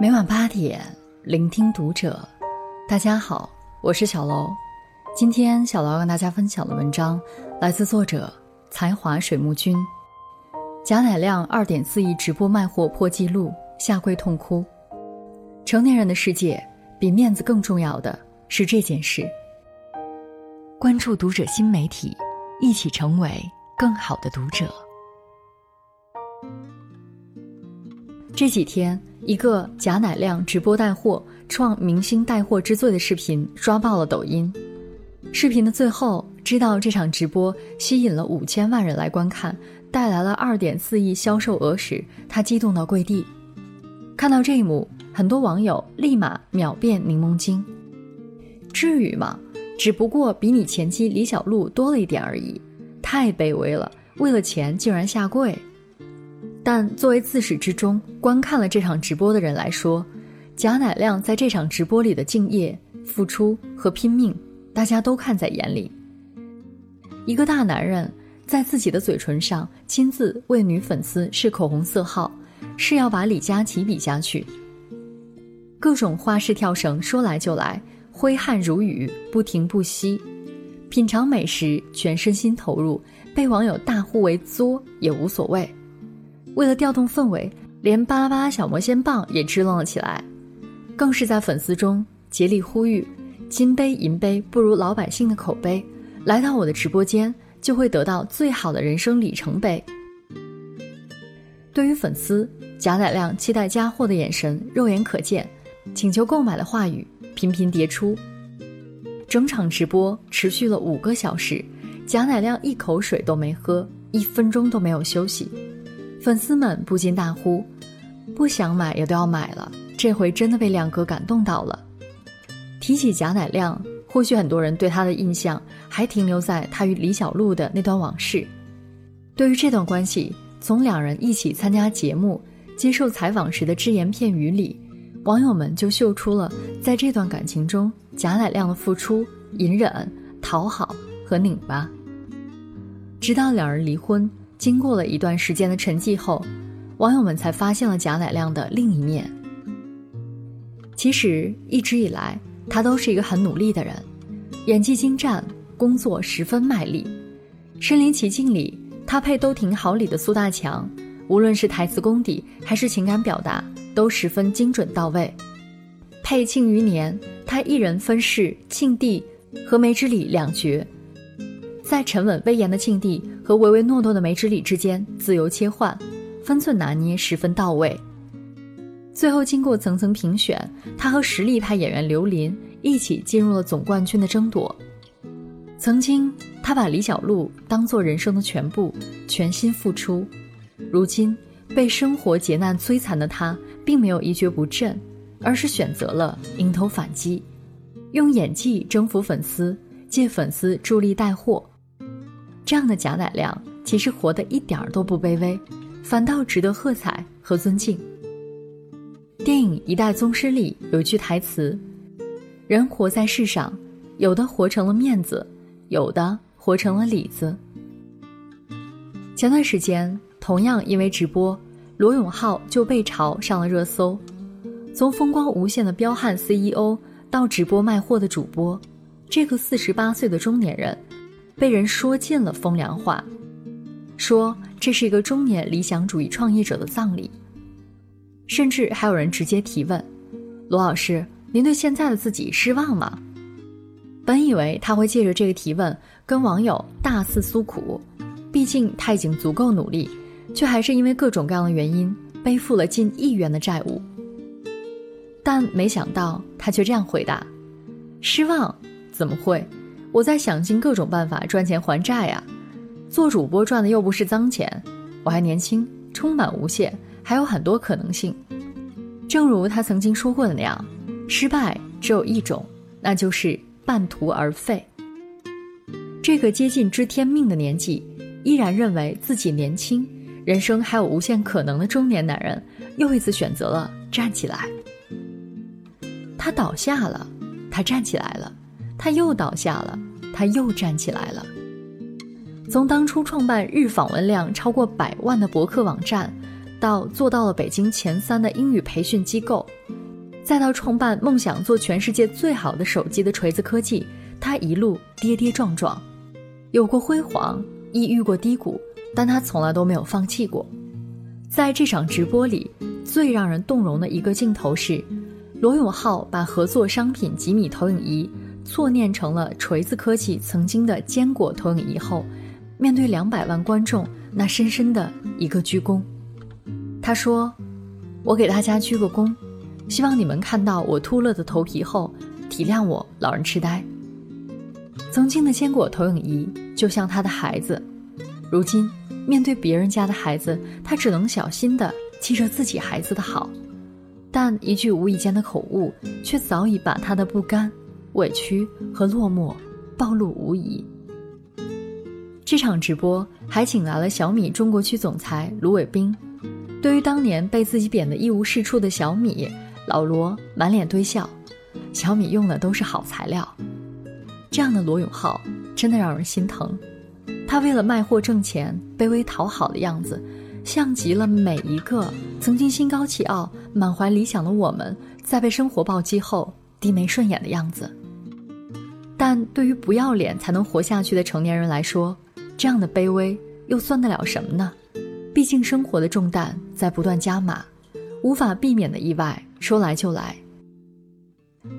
每晚八点，聆听读者。大家好，我是小楼。今天小楼要跟大家分享的文章来自作者才华水木君。贾乃亮二点四亿直播卖货破纪录，下跪痛哭。成年人的世界，比面子更重要的是这件事。关注读者新媒体，一起成为更好的读者。这几天，一个贾乃亮直播带货创明星带货之最的视频刷爆了抖音。视频的最后，知道这场直播吸引了五千万人来观看，带来了二点四亿销售额时，他激动到跪地。看到这一幕，很多网友立马秒变柠檬精。至于吗？只不过比你前妻李小璐多了一点而已，太卑微了，为了钱竟然下跪。但作为自始至终观看了这场直播的人来说，贾乃亮在这场直播里的敬业、付出和拼命，大家都看在眼里。一个大男人在自己的嘴唇上亲自为女粉丝试口红色号，是要把李佳琦比下去。各种花式跳绳说来就来，挥汗如雨，不停不息。品尝美食，全身心投入，被网友大呼为作也无所谓。为了调动氛围，连巴拉巴拉小魔仙棒也支棱了起来，更是在粉丝中竭力呼吁：金杯银杯不如老百姓的口碑，来到我的直播间就会得到最好的人生里程碑。对于粉丝贾乃亮期待加货的眼神肉眼可见，请求购买的话语频频迭出。整场直播持续了五个小时，贾乃亮一口水都没喝，一分钟都没有休息。粉丝们不禁大呼：“不想买也都要买了！”这回真的被亮哥感动到了。提起贾乃亮，或许很多人对他的印象还停留在他与李小璐的那段往事。对于这段关系，从两人一起参加节目、接受采访时的只言片语里，网友们就嗅出了在这段感情中贾乃亮的付出、隐忍、讨好和拧巴。直到两人离婚。经过了一段时间的沉寂后，网友们才发现了贾乃亮的另一面。其实一直以来，他都是一个很努力的人，演技精湛，工作十分卖力。《身临其境》里，他配都挺好里的苏大强，无论是台词功底还是情感表达，都十分精准到位。配《庆余年》，他一人分饰庆帝和梅之礼两角。在沉稳威严的庆帝和唯唯诺诺的梅之礼之间自由切换，分寸拿捏十分到位。最后经过层层评选，他和实力派演员刘琳一起进入了总冠军的争夺。曾经他把李小璐当做人生的全部，全心付出。如今被生活劫难摧残的他，并没有一蹶不振，而是选择了迎头反击，用演技征服粉丝，借粉丝助力带货。这样的贾乃亮其实活得一点儿都不卑微，反倒值得喝彩和尊敬。电影《一代宗师》里有句台词：“人活在世上，有的活成了面子，有的活成了里子。”前段时间，同样因为直播，罗永浩就被嘲上了热搜。从风光无限的彪悍 CEO 到直播卖货的主播，这个四十八岁的中年人。被人说尽了风凉话，说这是一个中年理想主义创业者的葬礼，甚至还有人直接提问：“罗老师，您对现在的自己失望吗？”本以为他会借着这个提问跟网友大肆诉苦，毕竟他已经足够努力，却还是因为各种各样的原因背负了近亿元的债务。但没想到他却这样回答：“失望？怎么会？”我在想尽各种办法赚钱还债啊！做主播赚的又不是脏钱，我还年轻，充满无限，还有很多可能性。正如他曾经说过的那样，失败只有一种，那就是半途而废。这个接近知天命的年纪，依然认为自己年轻，人生还有无限可能的中年男人，又一次选择了站起来。他倒下了，他站起来了。他又倒下了，他又站起来了。从当初创办日访问量超过百万的博客网站，到做到了北京前三的英语培训机构，再到创办梦想做全世界最好的手机的锤子科技，他一路跌跌撞撞，有过辉煌，亦遇过低谷，但他从来都没有放弃过。在这场直播里，最让人动容的一个镜头是，罗永浩把合作商品吉米投影仪错念成了锤子科技曾经的坚果投影仪后，面对两百万观众那深深的一个鞠躬。他说：“我给大家鞠个躬，希望你们看到我秃了的头皮后，体谅我老人痴呆。曾经的坚果投影仪就像他的孩子，如今。”面对别人家的孩子，他只能小心的记着自己孩子的好，但一句无意间的口误，却早已把他的不甘、委屈和落寞暴露无遗。这场直播还请来了小米中国区总裁卢伟冰。对于当年被自己贬得一无是处的小米，老罗满脸堆笑。小米用的都是好材料，这样的罗永浩真的让人心疼。他为了卖货挣钱，卑微讨好的样子，像极了每一个曾经心高气傲、满怀理想的我们，在被生活暴击后低眉顺眼的样子。但对于不要脸才能活下去的成年人来说，这样的卑微又算得了什么呢？毕竟生活的重担在不断加码，无法避免的意外说来就来。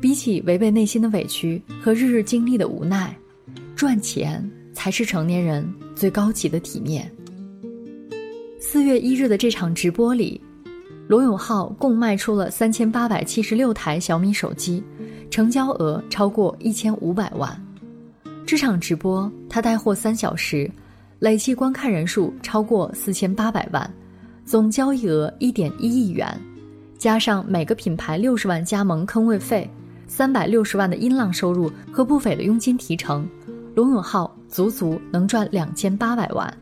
比起违背内心的委屈和日日经历的无奈，赚钱。才是成年人最高级的体面。四月一日的这场直播里，罗永浩共卖出了三千八百七十六台小米手机，成交额超过一千五百万。这场直播他带货三小时，累计观看人数超过四千八百万，总交易额一点一亿元，加上每个品牌六十万加盟坑位费，三百六十万的音浪收入和不菲的佣金提成。罗永浩足足能赚两千八百万，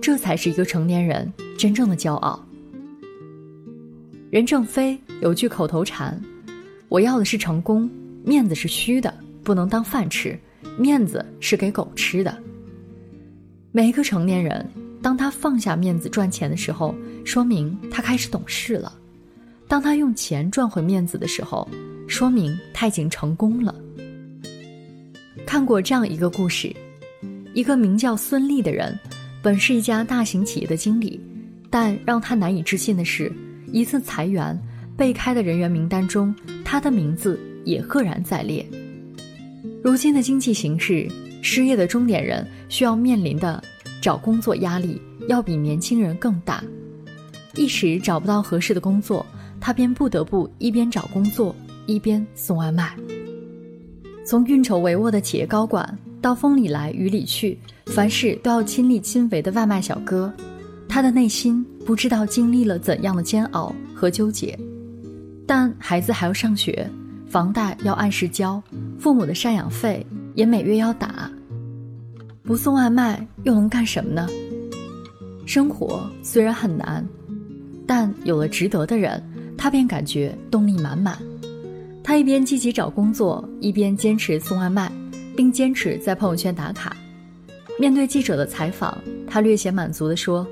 这才是一个成年人真正的骄傲。任正非有句口头禅：“我要的是成功，面子是虚的，不能当饭吃，面子是给狗吃的。”每一个成年人，当他放下面子赚钱的时候，说明他开始懂事了；当他用钱赚回面子的时候，说明他已经成功了。看过这样一个故事：一个名叫孙俪的人，本是一家大型企业的经理，但让他难以置信的是，一次裁员被开的人员名单中，他的名字也赫然在列。如今的经济形势，失业的中年人需要面临的找工作压力要比年轻人更大，一时找不到合适的工作，他便不得不一边找工作一边送外卖。从运筹帷幄的企业高管，到风里来雨里去，凡事都要亲力亲为的外卖小哥，他的内心不知道经历了怎样的煎熬和纠结。但孩子还要上学，房贷要按时交，父母的赡养费也每月要打，不送外卖又能干什么呢？生活虽然很难，但有了值得的人，他便感觉动力满满。他一边积极找工作，一边坚持送外卖，并坚持在朋友圈打卡。面对记者的采访，他略显满足地说：“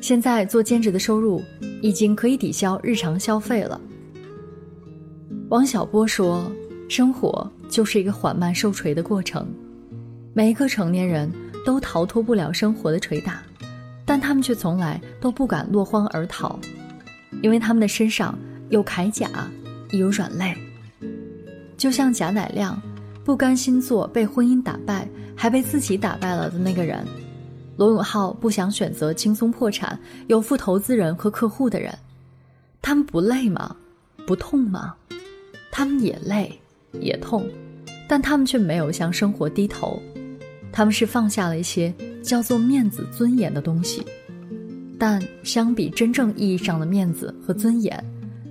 现在做兼职的收入已经可以抵消日常消费了。”王小波说：“生活就是一个缓慢受锤的过程，每一个成年人都逃脱不了生活的捶打，但他们却从来都不敢落荒而逃，因为他们的身上有铠甲，亦有软肋。”就像贾乃亮，不甘心做被婚姻打败，还被自己打败了的那个人；罗永浩不想选择轻松破产、有负投资人和客户的人。他们不累吗？不痛吗？他们也累，也痛，但他们却没有向生活低头。他们是放下了一些叫做面子、尊严的东西，但相比真正意义上的面子和尊严，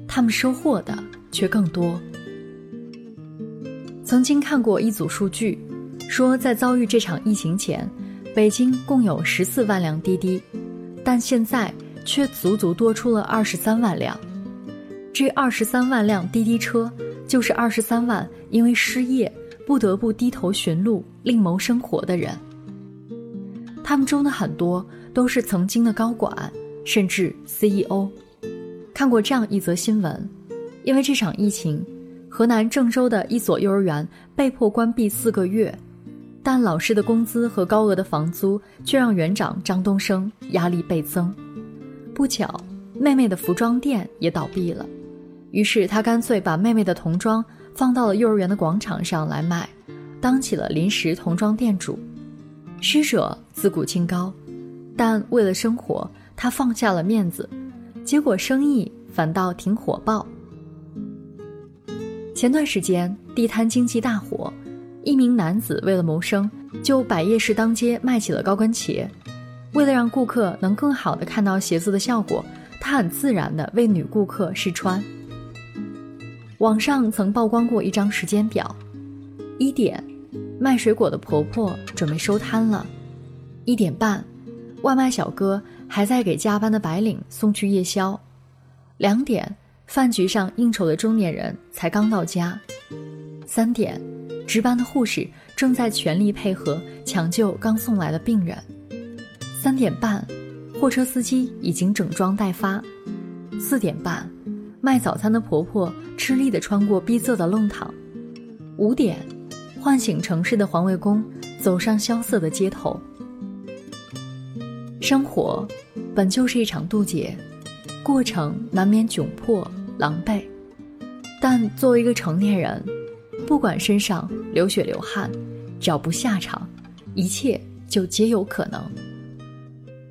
他们收获的却更多。曾经看过一组数据，说在遭遇这场疫情前，北京共有十四万辆滴滴，但现在却足足多出了二十三万辆。这二十三万辆滴滴车，就是二十三万因为失业不得不低头寻路另谋生活的人。他们中的很多都是曾经的高管，甚至 CEO。看过这样一则新闻：因为这场疫情，河南郑州的一所幼儿园被迫关闭四个月，但老师的工资和高额的房租却让园长张东升压力倍增。不巧，妹妹的服装店也倒闭了，于是他干脆把妹妹的童装放到了幼儿园的广场上来卖，当起了临时童装店主。师者自古清高，但为了生活，他放下了面子，结果生意反倒挺火爆。前段时间地摊经济大火，一名男子为了谋生，就摆夜市当街卖起了高跟鞋。为了让顾客能更好的看到鞋子的效果，他很自然的为女顾客试穿。网上曾曝光过一张时间表：一点。卖水果的婆婆准备收摊了，一点半，外卖小哥还在给加班的白领送去夜宵，两点，饭局上应酬的中年人才刚到家，三点，值班的护士正在全力配合抢救刚送来的病人，三点半，货车司机已经整装待发，四点半，卖早餐的婆婆吃力地穿过逼仄的弄堂，五点。唤醒城市的环卫工走上萧瑟的街头。生活本就是一场渡劫，过程难免窘迫狼狈，但作为一个成年人，不管身上流血流汗，只要不下场，一切就皆有可能。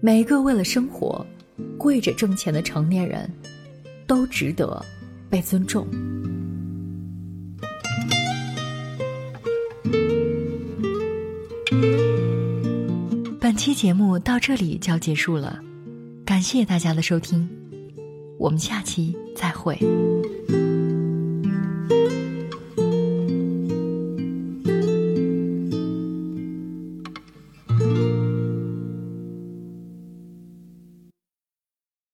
每一个为了生活跪着挣钱的成年人，都值得被尊重。本期节目到这里就要结束了，感谢大家的收听，我们下期再会。